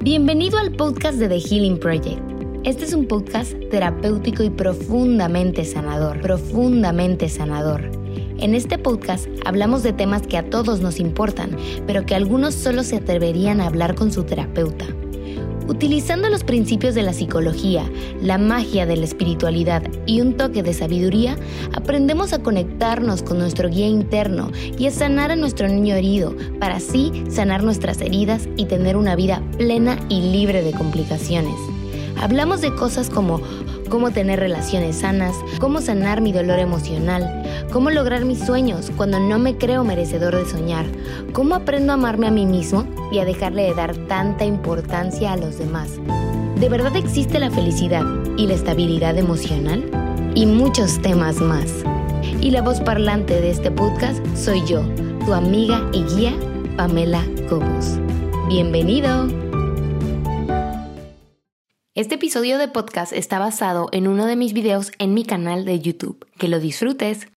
Bienvenido al podcast de The Healing Project. Este es un podcast terapéutico y profundamente sanador, profundamente sanador. En este podcast hablamos de temas que a todos nos importan, pero que algunos solo se atreverían a hablar con su terapeuta. Utilizando los principios de la psicología, la magia de la espiritualidad y un toque de sabiduría, aprendemos a conectarnos con nuestro guía interno y a sanar a nuestro niño herido, para así sanar nuestras heridas y tener una vida plena y libre de complicaciones. Hablamos de cosas como cómo tener relaciones sanas, cómo sanar mi dolor emocional, cómo lograr mis sueños cuando no me creo merecedor de soñar, cómo aprendo a amarme a mí mismo y a dejarle de dar tanta importancia a los demás. ¿De verdad existe la felicidad y la estabilidad emocional? Y muchos temas más. Y la voz parlante de este podcast soy yo, tu amiga y guía, Pamela Cobos. Bienvenido. Este episodio de podcast está basado en uno de mis videos en mi canal de YouTube. Que lo disfrutes.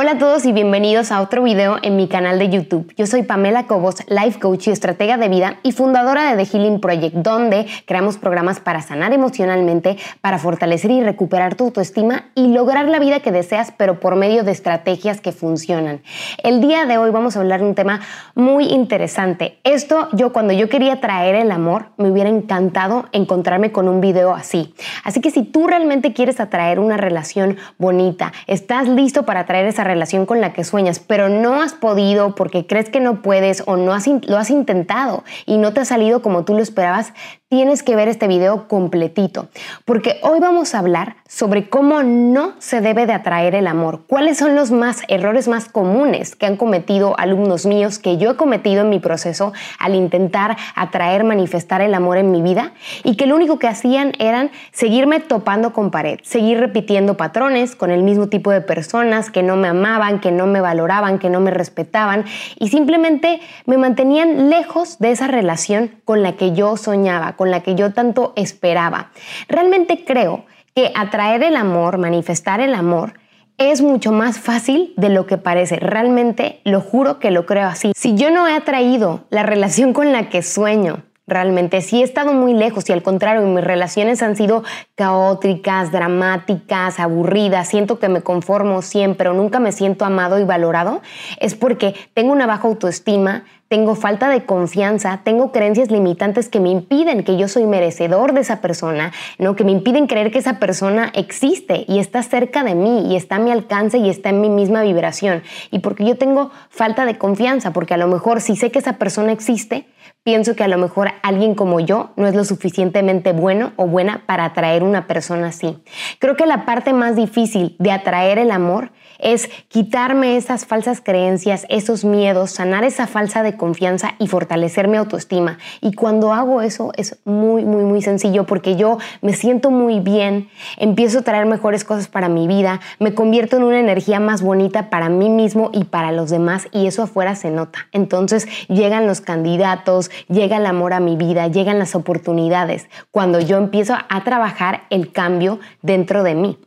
Hola a todos y bienvenidos a otro video en mi canal de YouTube. Yo soy Pamela Cobos, life coach y estratega de vida y fundadora de The Healing Project, donde creamos programas para sanar emocionalmente, para fortalecer y recuperar tu autoestima y lograr la vida que deseas, pero por medio de estrategias que funcionan. El día de hoy vamos a hablar de un tema muy interesante. Esto yo cuando yo quería traer el amor, me hubiera encantado encontrarme con un video así. Así que si tú realmente quieres atraer una relación bonita, estás listo para atraer esa relación con la que sueñas, pero no has podido porque crees que no puedes o no has, lo has intentado y no te ha salido como tú lo esperabas, tienes que ver este video completito, porque hoy vamos a hablar sobre cómo no se debe de atraer el amor, cuáles son los más errores más comunes que han cometido alumnos míos que yo he cometido en mi proceso al intentar atraer, manifestar el amor en mi vida y que lo único que hacían eran seguirme topando con pared, seguir repitiendo patrones con el mismo tipo de personas que no me amaban, que no me valoraban, que no me respetaban y simplemente me mantenían lejos de esa relación con la que yo soñaba con la que yo tanto esperaba. Realmente creo que atraer el amor, manifestar el amor, es mucho más fácil de lo que parece. Realmente lo juro que lo creo así. Si yo no he atraído la relación con la que sueño, realmente sí he estado muy lejos y al contrario, mis relaciones han sido caóticas, dramáticas, aburridas, siento que me conformo siempre o nunca me siento amado y valorado, es porque tengo una baja autoestima, tengo falta de confianza, tengo creencias limitantes que me impiden que yo soy merecedor de esa persona, ¿no? que me impiden creer que esa persona existe y está cerca de mí y está a mi alcance y está en mi misma vibración. Y porque yo tengo falta de confianza, porque a lo mejor si sé que esa persona existe, pienso que a lo mejor alguien como yo no es lo suficientemente bueno o buena para atraer una persona así. Creo que la parte más difícil de atraer el amor es quitarme esas falsas creencias, esos miedos, sanar esa falsa de confianza y fortalecer mi autoestima. Y cuando hago eso es muy, muy, muy sencillo porque yo me siento muy bien, empiezo a traer mejores cosas para mi vida, me convierto en una energía más bonita para mí mismo y para los demás y eso afuera se nota. Entonces llegan los candidatos, llega el amor a mi vida, llegan las oportunidades cuando yo empiezo a trabajar el cambio dentro de mí.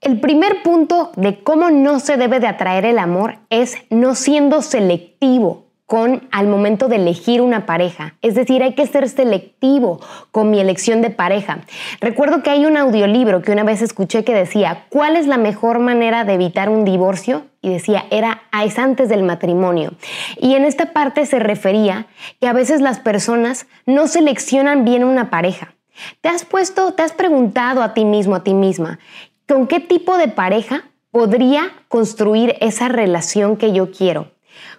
El primer punto de cómo no se debe de atraer el amor es no siendo selectivo con al momento de elegir una pareja. Es decir, hay que ser selectivo con mi elección de pareja. Recuerdo que hay un audiolibro que una vez escuché que decía, ¿cuál es la mejor manera de evitar un divorcio? Y decía, era es antes del matrimonio. Y en esta parte se refería que a veces las personas no seleccionan bien una pareja. ¿Te has puesto, te has preguntado a ti mismo, a ti misma, ¿Con qué tipo de pareja podría construir esa relación que yo quiero?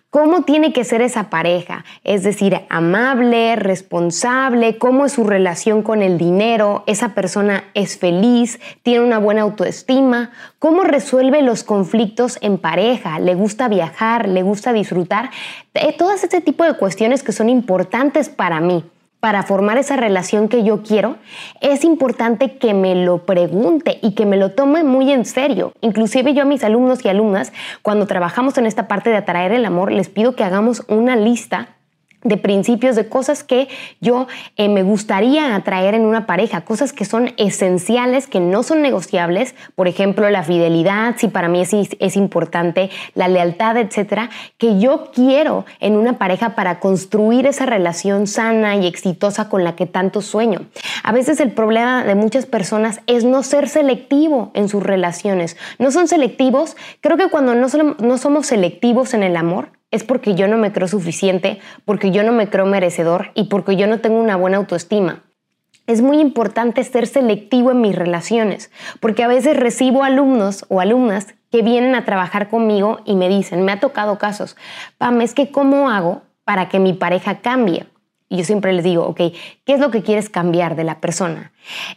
¿Cómo tiene que ser esa pareja? Es decir, amable, responsable, cómo es su relación con el dinero, esa persona es feliz, tiene una buena autoestima, cómo resuelve los conflictos en pareja, le gusta viajar, le gusta disfrutar, eh, todas este tipo de cuestiones que son importantes para mí para formar esa relación que yo quiero, es importante que me lo pregunte y que me lo tome muy en serio. Inclusive yo a mis alumnos y alumnas, cuando trabajamos en esta parte de atraer el amor, les pido que hagamos una lista de principios, de cosas que yo eh, me gustaría atraer en una pareja, cosas que son esenciales, que no son negociables, por ejemplo, la fidelidad, si para mí es, es importante, la lealtad, etcétera, que yo quiero en una pareja para construir esa relación sana y exitosa con la que tanto sueño. A veces el problema de muchas personas es no ser selectivo en sus relaciones. No son selectivos, creo que cuando no, no somos selectivos en el amor, es porque yo no me creo suficiente, porque yo no me creo merecedor y porque yo no tengo una buena autoestima. Es muy importante ser selectivo en mis relaciones, porque a veces recibo alumnos o alumnas que vienen a trabajar conmigo y me dicen, me ha tocado casos, Pam, es que ¿cómo hago para que mi pareja cambie? Y yo siempre les digo, ok, ¿qué es lo que quieres cambiar de la persona?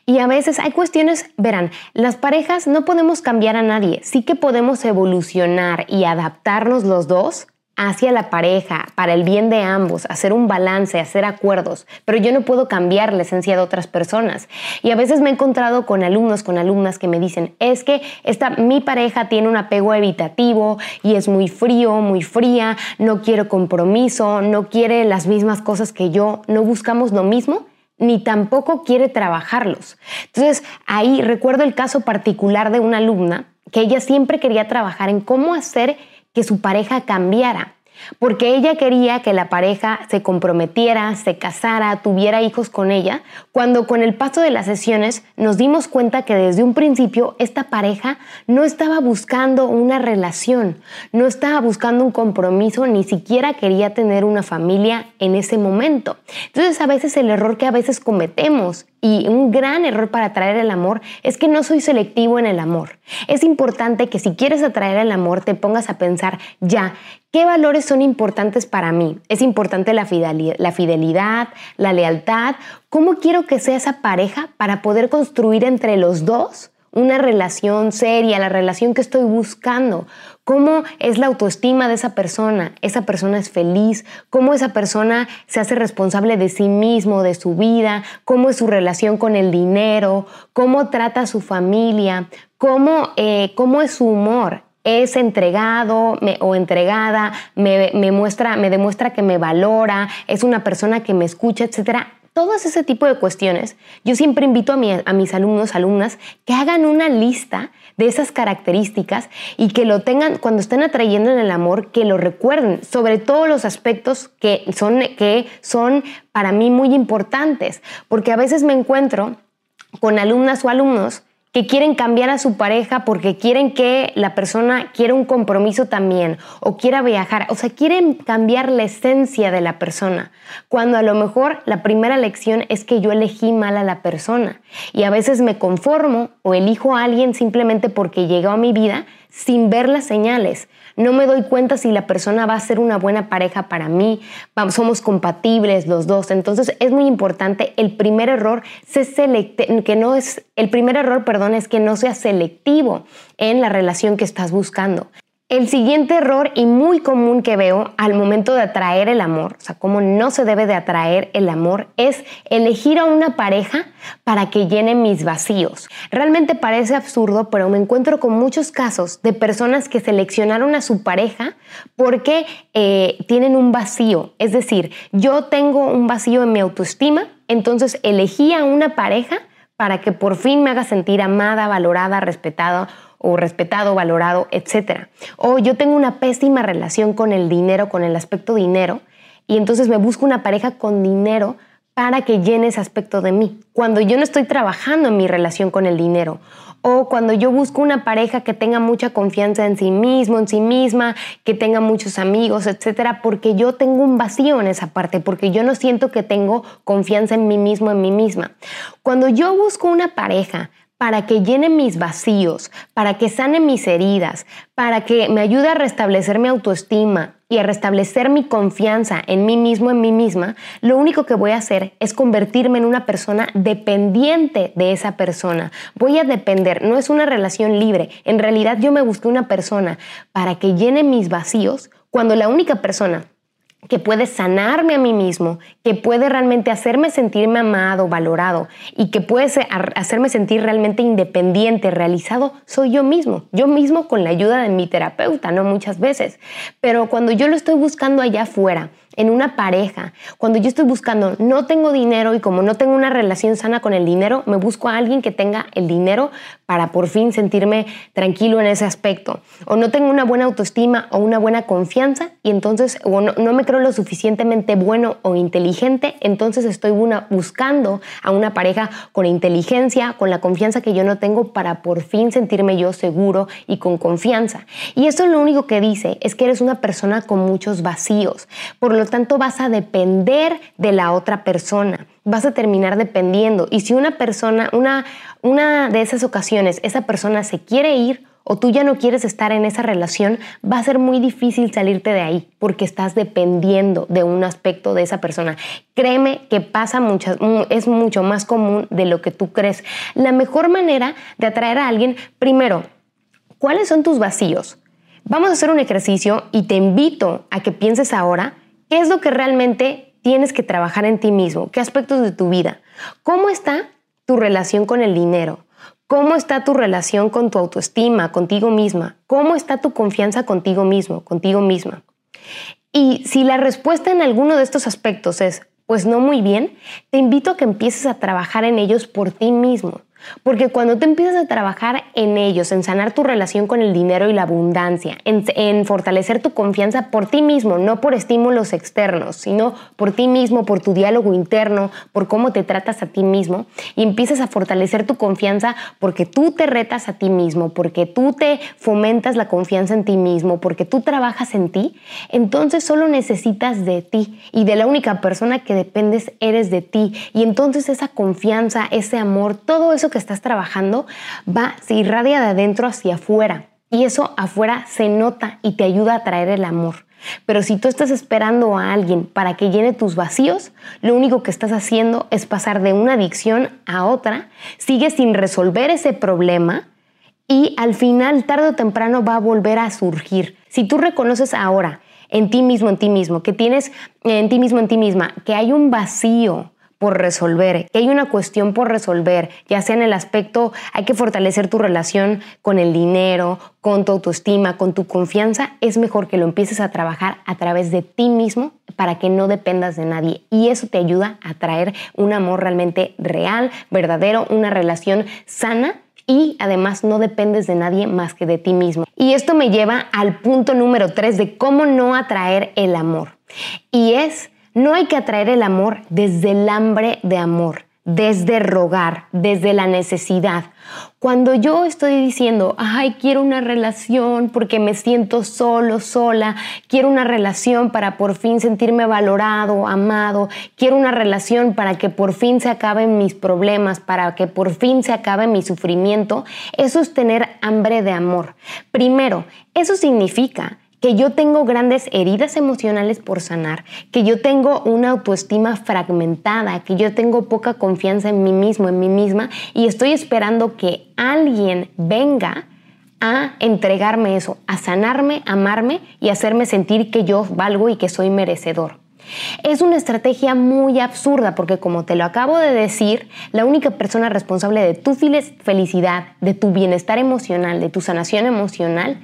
Y a veces hay cuestiones, verán, las parejas no podemos cambiar a nadie, sí que podemos evolucionar y adaptarnos los dos hacia la pareja, para el bien de ambos, hacer un balance, hacer acuerdos, pero yo no puedo cambiar la esencia de otras personas. Y a veces me he encontrado con alumnos, con alumnas que me dicen, es que esta, mi pareja tiene un apego evitativo y es muy frío, muy fría, no quiere compromiso, no quiere las mismas cosas que yo, no buscamos lo mismo ni tampoco quiere trabajarlos. Entonces, ahí recuerdo el caso particular de una alumna que ella siempre quería trabajar en cómo hacer que su pareja cambiara porque ella quería que la pareja se comprometiera, se casara, tuviera hijos con ella, cuando con el paso de las sesiones nos dimos cuenta que desde un principio esta pareja no estaba buscando una relación, no estaba buscando un compromiso, ni siquiera quería tener una familia en ese momento. Entonces a veces el error que a veces cometemos y un gran error para atraer el amor es que no soy selectivo en el amor. Es importante que si quieres atraer el amor te pongas a pensar ya, ¿qué valores son importantes para mí? Es importante la fidelidad, la, lealtad. ¿Cómo quiero que sea esa pareja para poder construir entre los dos una relación seria, la relación que estoy buscando, cómo es la autoestima de esa persona, esa persona es feliz, cómo esa persona se hace responsable de sí mismo, de su vida, cómo es su relación con el dinero, cómo trata a su familia, cómo, eh, cómo es su humor. Es entregado o entregada, me, muestra, me demuestra que me valora, es una persona que me escucha, etcétera todos ese tipo de cuestiones, yo siempre invito a, mis alumnos, alumnas, que hagan una lista de esas características y que lo tengan cuando estén atrayendo en el amor, que lo recuerden, sobre todos los aspectos que son, que son para mí muy importantes, porque a veces me encuentro con alumnas o alumnos que quieren cambiar a su pareja porque quieren que la persona quiera un compromiso también o quiera viajar, o sea, quieren cambiar la esencia de la persona, cuando a lo mejor la primera lección es que yo elegí mal a la persona y a veces me conformo o elijo a alguien simplemente porque llegó a mi vida sin ver las señales. No me doy cuenta si la persona va a ser una buena pareja para mí, somos compatibles los dos. Entonces es muy importante. El primer error que no es el primer error, perdón, es que no sea selectivo en la relación que estás buscando. El siguiente error y muy común que veo al momento de atraer el amor, o sea, cómo no se debe de atraer el amor, es elegir a una pareja para que llene mis vacíos. Realmente parece absurdo, pero me encuentro con muchos casos de personas que seleccionaron a su pareja porque eh, tienen un vacío. Es decir, yo tengo un vacío en mi autoestima, entonces elegí a una pareja para que por fin me haga sentir amada, valorada, respetada o respetado, valorado, etc. O yo tengo una pésima relación con el dinero, con el aspecto dinero, y entonces me busco una pareja con dinero para que llene ese aspecto de mí. Cuando yo no estoy trabajando en mi relación con el dinero, o cuando yo busco una pareja que tenga mucha confianza en sí mismo, en sí misma, que tenga muchos amigos, etcétera, porque yo tengo un vacío en esa parte, porque yo no siento que tengo confianza en mí mismo, en mí misma. Cuando yo busco una pareja para que llene mis vacíos, para que sane mis heridas, para que me ayude a restablecer mi autoestima y a restablecer mi confianza en mí mismo, en mí misma, lo único que voy a hacer es convertirme en una persona dependiente de esa persona. Voy a depender, no es una relación libre. En realidad yo me busqué una persona para que llene mis vacíos cuando la única persona que puede sanarme a mí mismo, que puede realmente hacerme sentirme amado, valorado y que puede hacerme sentir realmente independiente, realizado, soy yo mismo, yo mismo con la ayuda de mi terapeuta, no muchas veces. Pero cuando yo lo estoy buscando allá afuera, en una pareja, cuando yo estoy buscando, no tengo dinero y como no tengo una relación sana con el dinero, me busco a alguien que tenga el dinero para por fin sentirme tranquilo en ese aspecto. O no tengo una buena autoestima o una buena confianza y entonces o no, me creo lo suficientemente bueno o inteligente, entonces estoy buscando a una pareja con inteligencia, con la confianza que yo no tengo para por fin sentirme yo seguro y con confianza. Y esto lo único que dice es que eres una persona con muchos vacíos. Por lo tanto, vas a depender de la otra persona. Vas a terminar dependiendo. Y si una persona, una, una de esas ocasiones, esa persona se quiere ir o tú ya no quieres estar en esa relación, va a ser muy difícil salirte de ahí porque estás dependiendo de un aspecto de esa persona. Créeme que pasa mucho, es mucho más común de lo que tú crees. La mejor manera de atraer a alguien, primero, ¿cuáles son tus vacíos? Vamos a hacer un ejercicio y te invito a que pienses ahora qué es lo que realmente tienes que trabajar en ti mismo, qué aspectos de tu vida, cómo está tu relación con el dinero, cómo está tu relación con tu autoestima, contigo misma, cómo está tu confianza contigo mismo, contigo misma. Y si la respuesta en alguno de estos aspectos es, pues no muy bien, te invito a que empieces a trabajar en ellos por ti mismo. Porque cuando te empiezas a trabajar en ellos, en sanar tu relación con el dinero y la abundancia, en, fortalecer tu confianza por ti mismo, no por estímulos externos, sino por ti mismo, por tu diálogo interno, por cómo te tratas a ti mismo, y empiezas a fortalecer tu confianza porque tú te retas a ti mismo, porque tú te fomentas la confianza en ti mismo, porque tú trabajas en ti, entonces solo necesitas de ti y de la única persona que dependes eres de ti. Y entonces esa confianza, ese amor, todo eso que estás trabajando va, se irradia de adentro hacia afuera. Y eso afuera se nota y te ayuda a traer el amor. Pero si tú estás esperando a alguien para que llene tus vacíos, lo único que estás haciendo es pasar de una adicción a otra, sigues sin resolver ese problema y al final, tarde o temprano, va a volver a surgir. Si tú reconoces ahora en ti mismo, en ti mismo, que tienes en ti mismo, en ti misma, que hay un vacío, por resolver, que hay una cuestión por resolver, ya sea en el aspecto, hay que fortalecer tu relación con el dinero, con tu autoestima, con tu confianza, es mejor que lo empieces a trabajar a través de ti mismo para que no dependas de nadie. Y eso te ayuda a traer un amor realmente real, verdadero, una relación sana y además no dependes de nadie más que de ti mismo. Y esto me lleva al punto número tres de cómo no atraer el amor. Y es no hay que atraer el amor desde el hambre de amor, desde rogar, desde la necesidad. Cuando yo estoy diciendo, ay, quiero una relación porque me siento solo, sola, quiero una relación para por fin sentirme valorado, amado, quiero una relación para que por fin se acaben mis problemas, para que por fin se acabe mi sufrimiento, eso es tener hambre de amor. Primero, eso significa que yo tengo grandes heridas emocionales por sanar, que yo tengo una autoestima fragmentada, que yo tengo poca confianza en mí mismo, en mí misma, y estoy esperando que alguien venga a entregarme eso, a sanarme, amarme y hacerme sentir que yo valgo y que soy merecedor. Es una estrategia muy absurda porque como te lo acabo de decir, la única persona responsable de tu felicidad, de tu bienestar emocional, de tu sanación emocional,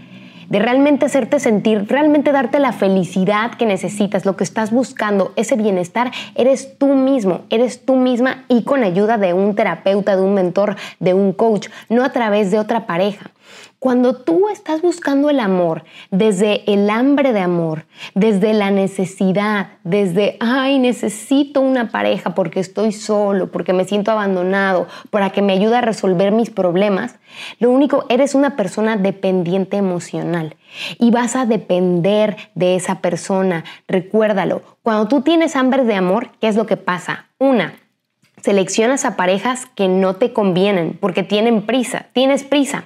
de realmente hacerte sentir, realmente darte la felicidad que necesitas, lo que estás buscando, ese bienestar, eres tú mismo, eres tú misma y con ayuda de un terapeuta, de un mentor, de un coach, no a través de otra pareja. Cuando tú estás buscando el amor desde el hambre de amor, desde la necesidad, desde, ay, necesito una pareja porque estoy solo, porque me siento abandonado, para que me ayude a resolver mis problemas, lo único, eres una persona dependiente emocional y vas a depender de esa persona. Recuérdalo, cuando tú tienes hambre de amor, ¿qué es lo que pasa? Una, seleccionas a parejas que no te convienen porque tienen prisa, tienes prisa.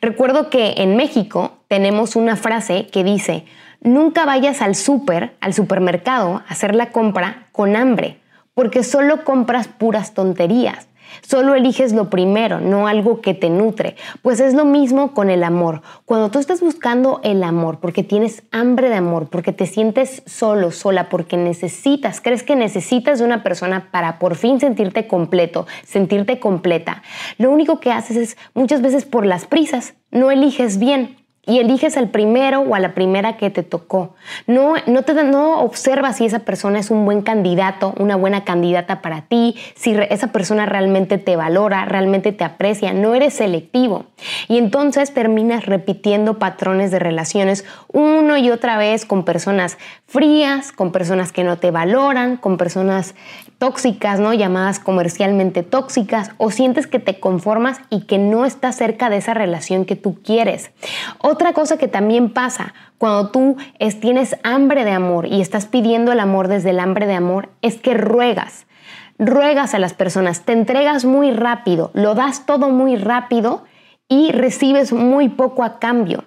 Recuerdo que en México tenemos una frase que dice, nunca vayas al súper, al supermercado, a hacer la compra con hambre, porque solo compras puras tonterías. Solo eliges lo primero, no algo que te nutre. Pues es lo mismo con el amor. Cuando tú estás buscando el amor, porque tienes hambre de amor, porque te sientes solo, sola, porque necesitas, crees que necesitas de una persona para por fin sentirte completo, sentirte completa, lo único que haces es muchas veces por las prisas, no eliges bien. Y eliges al primero o a la primera que te tocó. No, no, te, no observas si esa persona es un buen candidato, una buena candidata para ti, si esa persona realmente te valora, realmente te aprecia, no eres selectivo. Y entonces terminas repitiendo patrones de relaciones uno y otra vez con personas frías, con personas que no te valoran, con personas tóxicas, ¿no? llamadas comercialmente tóxicas, o sientes que te conformas y que no estás cerca de esa relación que tú quieres. Otra cosa que también pasa cuando tú tienes hambre de amor y estás pidiendo el amor desde el hambre de amor es que ruegas. Ruegas a las personas, te entregas muy rápido, lo das todo muy rápido y recibes muy poco a cambio.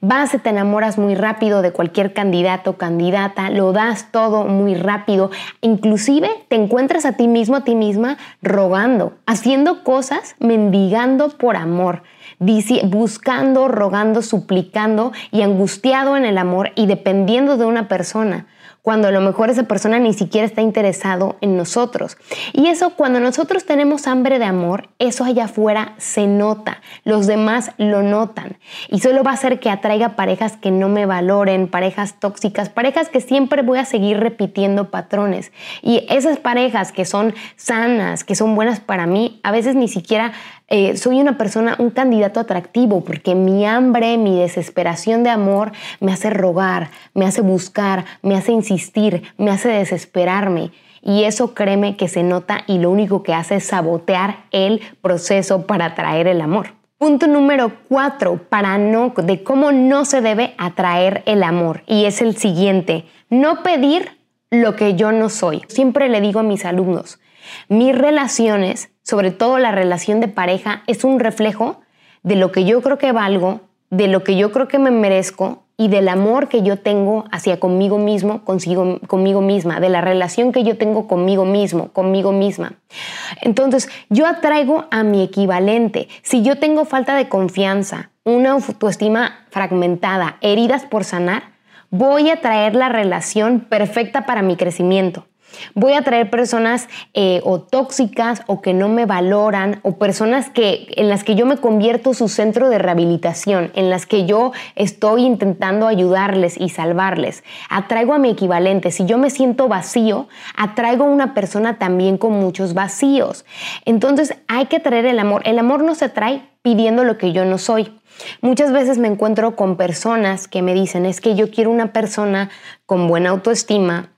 Vas y te enamoras muy rápido de cualquier candidato o candidata, lo das todo muy rápido, inclusive te encuentras a ti mismo, a ti misma, rogando, haciendo cosas, mendigando por amor buscando, rogando, suplicando y angustiado en el amor y dependiendo de una persona cuando a lo mejor esa persona ni siquiera está interesado en nosotros. Y eso cuando nosotros tenemos hambre de amor, eso allá afuera se nota, los demás lo notan y solo va a hacer que atraiga parejas que no me valoren, parejas tóxicas, parejas que siempre voy a seguir repitiendo patrones. Y esas parejas que son sanas, que son buenas para mí, a veces ni siquiera eh, soy una persona, un candidato atractivo, porque mi hambre, mi desesperación de amor me hace rogar, me hace buscar, me hace insistir, me hace desesperarme. Y eso créeme que se nota y lo único que hace es sabotear el proceso para atraer el amor. Punto número cuatro para no, de cómo no se debe atraer el amor. Y es el siguiente, no pedir lo que yo no soy. Siempre le digo a mis alumnos, mis relaciones sobre todo la relación de pareja, es un reflejo de lo que yo creo que valgo, de lo que yo creo que me merezco y del amor que yo tengo hacia conmigo mismo, consigo, conmigo misma, de la relación que yo tengo conmigo mismo, conmigo misma. Entonces, yo atraigo a mi equivalente. Si yo tengo falta de confianza, una autoestima fragmentada, heridas por sanar, voy a traer la relación perfecta para mi crecimiento. Voy a traer personas eh, o tóxicas o que no me valoran o personas que, en las que yo me convierto su centro de rehabilitación, en las que yo estoy intentando ayudarles y salvarles. Atraigo a mi equivalente. Si yo me siento vacío, atraigo a una persona también con muchos vacíos. Entonces hay que traer el amor. El amor no se trae pidiendo lo que yo no soy. Muchas veces me encuentro con personas que me dicen, es que yo quiero una persona con buena autoestima,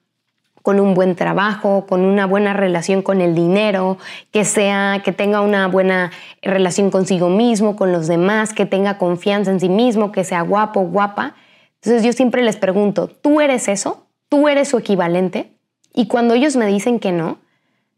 con un buen trabajo, con una buena relación con el dinero, que sea que tenga una buena relación consigo mismo, con los demás, que tenga confianza en sí mismo, que sea guapo, guapa. Entonces yo siempre les pregunto, ¿tú eres eso? ¿Tú eres su equivalente? Y cuando ellos me dicen que no,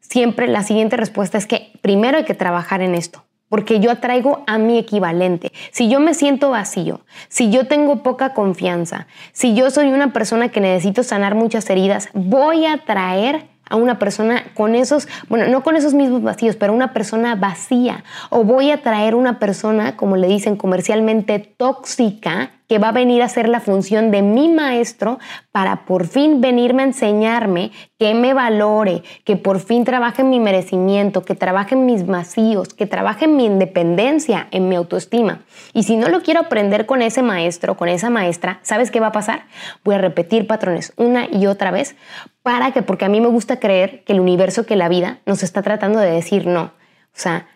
siempre la siguiente respuesta es que primero hay que trabajar en esto porque yo atraigo a mi equivalente. Si yo me siento vacío, si yo tengo poca confianza, si yo soy una persona que necesito sanar muchas heridas, voy a atraer a una persona con esos, bueno, no con esos mismos vacíos, pero una persona vacía. O voy a traer una persona, como le dicen comercialmente, tóxica, que va a venir a hacer la función de mi maestro para por fin venirme a enseñarme que me valore, que por fin trabaje en mi merecimiento, que trabaje en mis vacíos, que trabaje en mi independencia, en mi autoestima. Y si no lo quiero aprender con ese maestro, con esa maestra, ¿sabes qué va a pasar? Voy a repetir patrones una y otra vez para que, porque a mí me gusta creer que el universo, que la vida nos está tratando de decir no. O sea,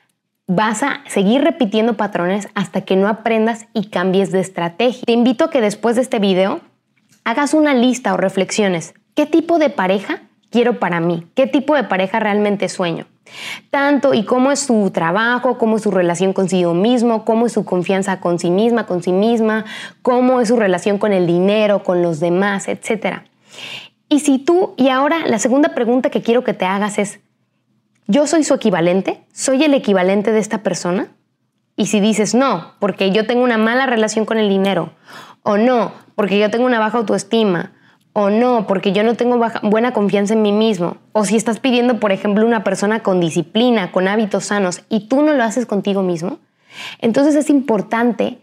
vas a seguir repitiendo patrones hasta que no aprendas y cambies de estrategia. Te invito a que después de este video hagas una lista o reflexiones. ¿Qué tipo de pareja quiero para mí? ¿Qué tipo de pareja realmente sueño? Tanto y cómo es su trabajo, cómo es su relación consigo mismo, cómo es su confianza con sí misma, con sí misma, cómo es su relación con el dinero, con los demás, etc. Y si tú, y ahora la segunda pregunta que quiero que te hagas es, ¿Yo soy su equivalente? ¿Soy el equivalente de esta persona? Y si dices no, porque yo tengo una mala relación con el dinero, o no, porque yo tengo una baja autoestima, o no, porque yo no tengo buena confianza en mí mismo, o si estás pidiendo, por ejemplo, una persona con disciplina, con hábitos sanos, y tú no lo haces contigo mismo, entonces es importante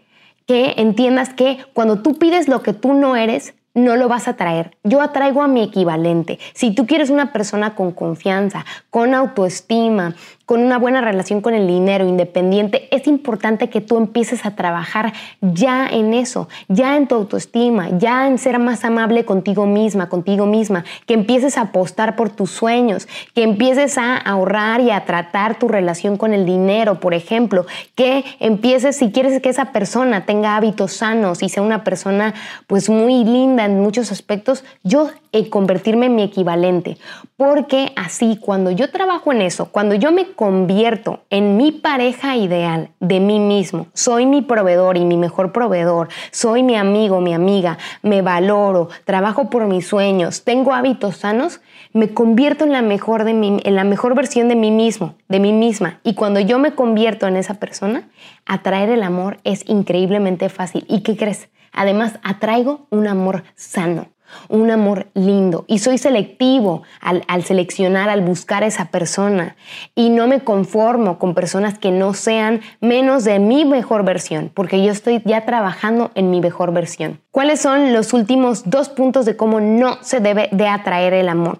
que entiendas que cuando tú pides lo que tú no eres, no lo vas a traer. Yo atraigo a mi equivalente. Si tú quieres una persona con confianza, con autoestima, con una buena relación con el dinero, independiente, es importante que tú empieces a trabajar ya en eso, ya en tu autoestima, ya en ser más amable contigo misma, contigo misma, que empieces a apostar por tus sueños, que empieces a ahorrar y a tratar tu relación con el dinero, por ejemplo, que empieces, si quieres que esa persona tenga hábitos sanos y sea una persona pues muy linda en muchos aspectos, yo he convertirme en mi equivalente, porque así cuando yo trabajo en eso, cuando yo me convierto en mi pareja ideal de mí mismo, soy mi proveedor y mi mejor proveedor, soy mi amigo, mi amiga, me valoro, trabajo por mis sueños, tengo hábitos sanos, me convierto en la mejor de mí, en la mejor versión de mí mismo, de mí misma. Y cuando yo me convierto en esa persona, atraer el amor es increíblemente fácil. ¿Y qué crees? Además, atraigo un amor sano un amor lindo y soy selectivo al, seleccionar, al buscar a esa persona y no me conformo con personas que no sean menos de mi mejor versión, porque yo estoy ya trabajando en mi mejor versión. ¿Cuáles son los últimos dos puntos de cómo no se debe de atraer el amor?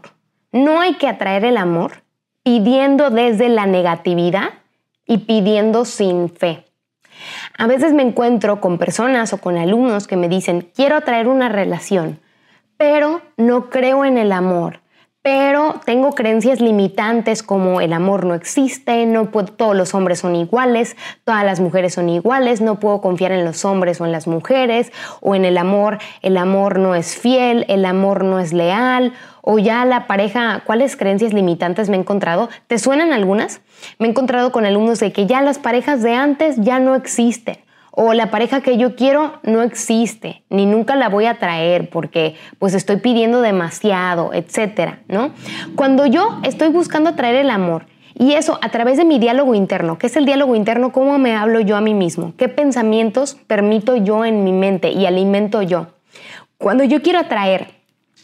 No hay que atraer el amor pidiendo desde la negatividad y pidiendo sin fe. A veces me encuentro con personas o con alumnos que me dicen, quiero atraer una relación, pero no creo en el amor. Pero tengo creencias limitantes como el amor no existe, no todos los hombres son iguales, todas las mujeres son iguales, no puedo confiar en los hombres o en las mujeres, o en el amor, el amor no es fiel, el amor no es leal, o ya la pareja, ¿cuáles creencias limitantes me he encontrado? ¿Te suenan algunas? Me he encontrado con alumnos de que ya las parejas de antes ya no existen o la pareja que yo quiero no existe, ni nunca la voy a traer porque pues estoy pidiendo demasiado, etcétera, ¿no? Cuando yo estoy buscando atraer el amor y eso a través de mi diálogo interno, ¿qué es el diálogo interno? ¿Cómo me hablo yo a mí mismo? ¿Qué pensamientos permito yo en mi mente y alimento yo? Cuando yo quiero atraer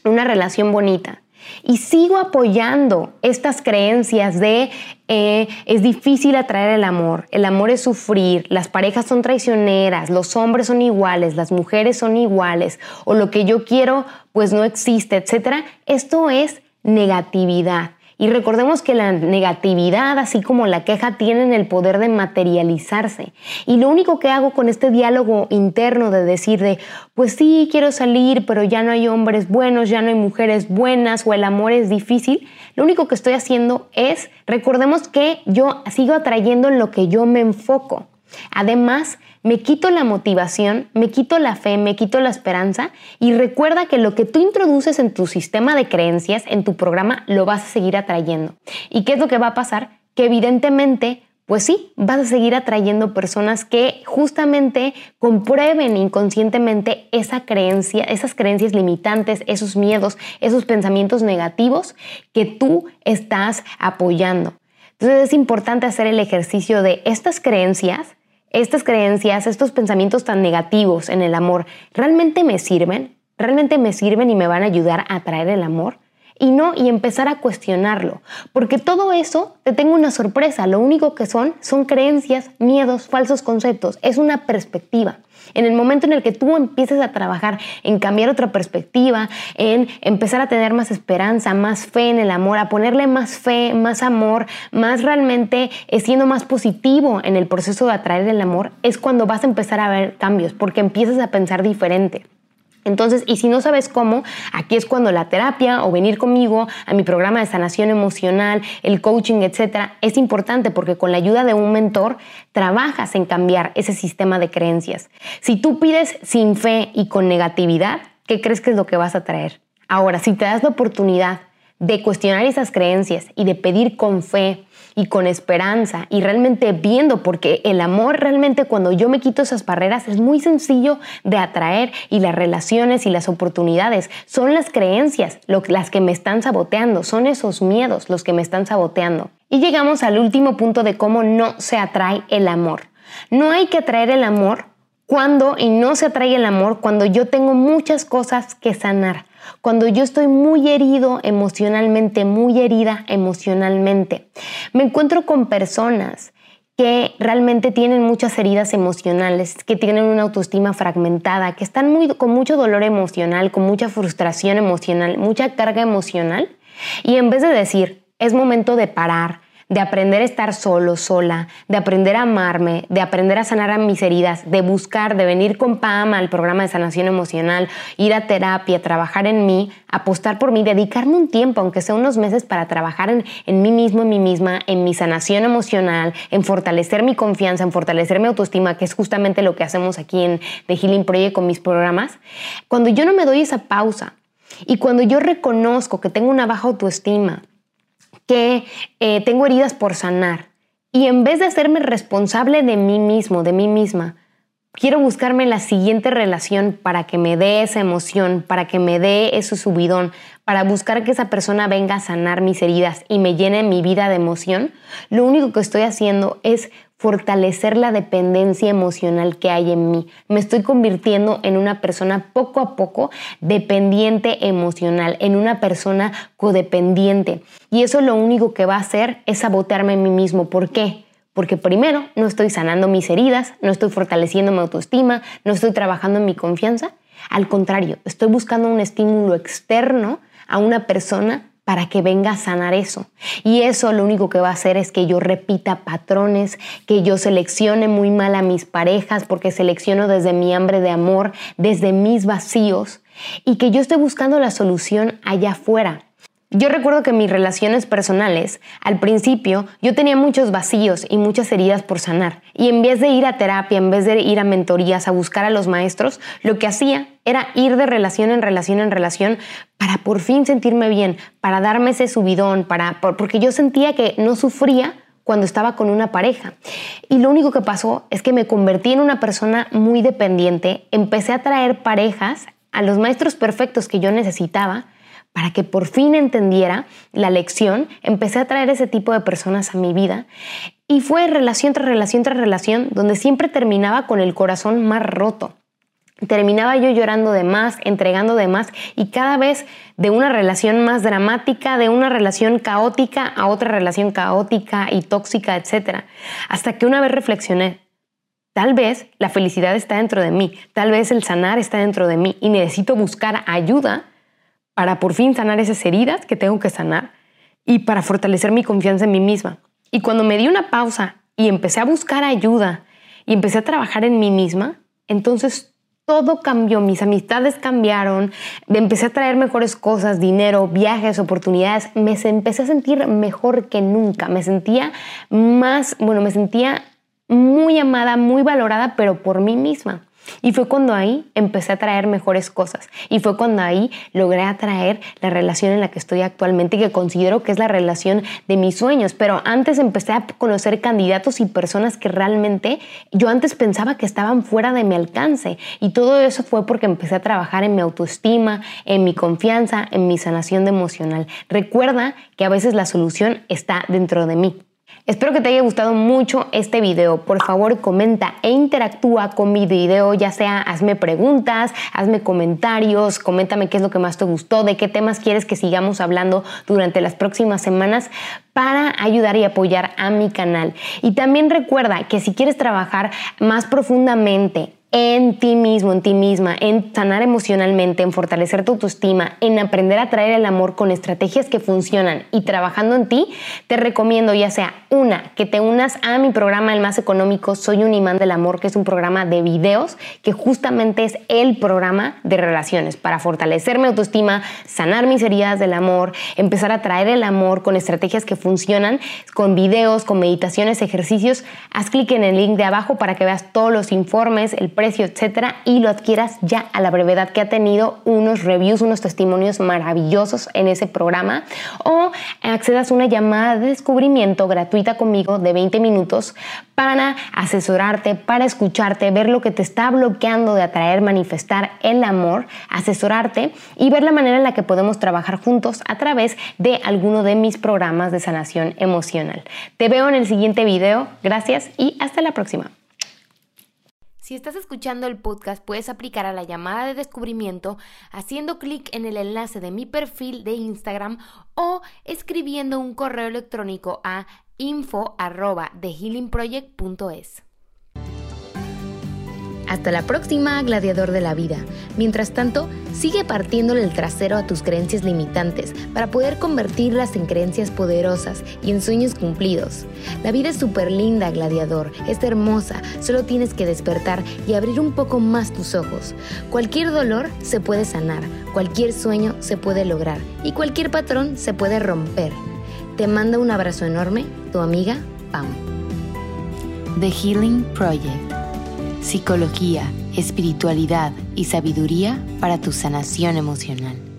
una relación bonita, y sigo apoyando estas creencias de eh, es difícil atraer el amor, el amor es sufrir, las parejas son traicioneras, los hombres son iguales, las mujeres son iguales, o lo que yo quiero pues no existe, etc. Esto es negatividad. Y recordemos que la negatividad, así como la queja, tienen el poder de materializarse. Y lo único que hago con este diálogo interno de decir de, pues sí, quiero salir, pero ya no hay hombres buenos, ya no hay mujeres buenas o el amor es difícil, lo único que estoy haciendo es, recordemos que yo sigo atrayendo en lo que yo me enfoco. Además, me quito la motivación, me quito la fe, me quito la esperanza y recuerda que lo que tú introduces en tu sistema de creencias, en tu programa, lo vas a seguir atrayendo. ¿Y qué es lo que va a pasar? Que evidentemente pues sí, vas a seguir atrayendo personas que justamente comprueben inconscientemente esa creencia, esas creencias limitantes, esos miedos, esos pensamientos negativos que tú estás apoyando. Entonces es importante hacer el ejercicio de estas creencias, estas creencias, estos pensamientos tan negativos en el amor, ¿realmente me sirven? ¿Realmente me sirven y me van a ayudar a atraer el amor? Y no, y empezar a cuestionarlo. Porque todo eso, te tengo una sorpresa, lo único que son son creencias, miedos, falsos conceptos, es una perspectiva. En el momento en el que tú empieces a trabajar en cambiar otra perspectiva, en empezar a tener más esperanza, más fe en el amor, a ponerle más fe, más amor, más realmente eh, siendo más positivo en el proceso de atraer el amor, es cuando vas a empezar a ver cambios, porque empiezas a pensar diferente. Entonces, y si no sabes cómo, aquí es cuando la terapia o venir conmigo a mi programa de sanación emocional, el coaching, etcétera, es importante porque con la ayuda de un mentor trabajas en cambiar ese sistema de creencias. Si tú pides sin fe y con negatividad, ¿qué crees que es lo que vas a traer? Ahora, si te das la oportunidad de cuestionar esas creencias y de pedir con fe, y con esperanza y realmente viendo, porque el amor realmente cuando yo me quito esas barreras es muy sencillo de atraer y las relaciones y las oportunidades son las creencias las que me están saboteando, son esos miedos los que me están saboteando. Y llegamos al último punto de cómo no se atrae el amor. No hay que atraer el amor cuando y no se atrae el amor cuando yo tengo muchas cosas que sanar cuando yo estoy muy herido emocionalmente, muy herida emocionalmente. Me encuentro con personas que realmente tienen muchas heridas emocionales, que tienen una autoestima fragmentada, que están con mucho dolor emocional, con mucha frustración emocional, mucha carga emocional. Y en vez de decir, es momento de parar, de aprender a estar solo, sola, de aprender a amarme, de aprender a sanar a mis heridas, de buscar, de venir con Pam al programa de sanación emocional, ir a terapia, trabajar en mí, apostar por mí, dedicarme un tiempo, aunque sea unos meses, para trabajar en, en mí mismo, en mí misma, en mi sanación emocional, en fortalecer mi confianza, en fortalecer mi autoestima, que es justamente lo que hacemos aquí en The Healing Project con mis programas. Cuando yo no me doy esa pausa y cuando yo reconozco que tengo una baja autoestima, que eh, tengo heridas por sanar. Y en vez de hacerme responsable de mí mismo, de mí misma, quiero buscarme la siguiente relación para que me dé esa emoción, para que me dé ese subidón, para buscar que esa persona venga a sanar mis heridas y me llene mi vida de emoción, lo único que estoy haciendo es fortalecer la dependencia emocional que hay en mí. Me estoy convirtiendo en una persona poco a poco dependiente emocional, en una persona codependiente. Y eso lo único que va a hacer es sabotearme a mí mismo. ¿Por qué? Porque primero no estoy sanando mis heridas, no estoy fortaleciendo mi autoestima, no estoy trabajando en mi confianza. Al contrario, estoy buscando un estímulo externo a una persona para que venga a sanar eso. Y eso lo único que va a hacer es que yo repita patrones, que yo seleccione muy mal a mis parejas porque selecciono desde mi hambre de amor, desde mis vacíos y que yo esté buscando la solución allá afuera. Yo recuerdo que mis relaciones personales, al principio, yo tenía muchos vacíos y muchas heridas por sanar. Y en vez de ir a terapia, en vez de ir a mentorías, a buscar a los maestros, lo que hacía era ir de relación en relación en relación para por fin sentirme bien, para darme ese subidón, para, porque yo sentía que no sufría cuando estaba con una pareja. Y lo único que pasó es que me convertí en una persona muy dependiente, empecé a traer parejas a los maestros perfectos que yo necesitaba para que por fin entendiera la lección, empecé a traer ese tipo de personas a mi vida y fue relación tras relación tras relación donde siempre terminaba con el corazón más roto. Terminaba yo llorando de más, entregando de más y cada vez de una relación más dramática, de una relación caótica a otra relación caótica y tóxica, etc. Hasta que una vez reflexioné, tal vez la felicidad está dentro de mí, tal vez el sanar está dentro de mí y necesito buscar ayuda para por fin sanar esas heridas que tengo que sanar y para fortalecer mi confianza en mí misma. Y cuando me di una pausa y empecé a buscar ayuda y empecé a trabajar en mí misma, entonces todo cambió, mis amistades cambiaron, empecé a traer mejores cosas, dinero, viajes, oportunidades, me empecé a sentir mejor que nunca, me sentía más, bueno, me sentía muy amada, muy valorada, pero por mí misma. Y fue cuando ahí empecé a traer mejores cosas. Y fue cuando ahí logré atraer la relación en la que estoy actualmente, que considero que es la relación de mis sueños. Pero antes empecé a conocer candidatos y personas que realmente yo antes pensaba que estaban fuera de mi alcance. Y todo eso fue porque empecé a trabajar en mi autoestima, en mi confianza, en mi sanación emocional. Recuerda que a veces la solución está dentro de mí. Espero que te haya gustado mucho este video. Por favor, comenta e interactúa con mi video, ya sea hazme preguntas, hazme comentarios, coméntame qué es lo que más te gustó, de qué temas quieres que sigamos hablando durante las próximas semanas para ayudar y apoyar a mi canal. Y también recuerda que si quieres trabajar más profundamente en ti mismo, en ti misma, en sanar emocionalmente, en fortalecer tu autoestima, en aprender a traer el amor con estrategias que funcionan y trabajando en ti, te recomiendo ya sea una, que te unas a mi programa El Más Económico, Soy un imán del amor, que es un programa de videos que justamente es el programa de relaciones para fortalecer mi autoestima, sanar mis heridas del amor, empezar a traer el amor con estrategias que funcionan, con videos, con meditaciones, ejercicios. Haz clic en el link de abajo para que veas todos los informes, el precio, etcétera, y lo adquieras ya a la brevedad que ha tenido unos reviews, unos testimonios maravillosos en ese programa, o accedas a una llamada de descubrimiento gratuita conmigo de 20 minutos para asesorarte, para escucharte, ver lo que te está bloqueando de atraer, manifestar el amor, asesorarte y ver la manera en la que podemos trabajar juntos a través de alguno de mis programas de sanación emocional. Te veo en el siguiente video. Gracias y hasta la próxima. Si estás escuchando el podcast, puedes aplicar a la llamada de descubrimiento haciendo clic en el enlace de mi perfil de Instagram o escribiendo un correo electrónico a info@thehealingproject.es. Hasta la próxima, gladiador de la vida. Mientras tanto, sigue partiéndole el trasero a tus creencias limitantes para poder convertirlas en creencias poderosas y en sueños cumplidos. La vida es súper linda, gladiador, es hermosa, solo tienes que despertar y abrir un poco más tus ojos. Cualquier dolor se puede sanar, cualquier sueño se puede lograr y cualquier patrón se puede romper. Te manda un abrazo enorme, tu amiga Pam. The Healing Project. Psicología, espiritualidad y sabiduría para tu sanación emocional.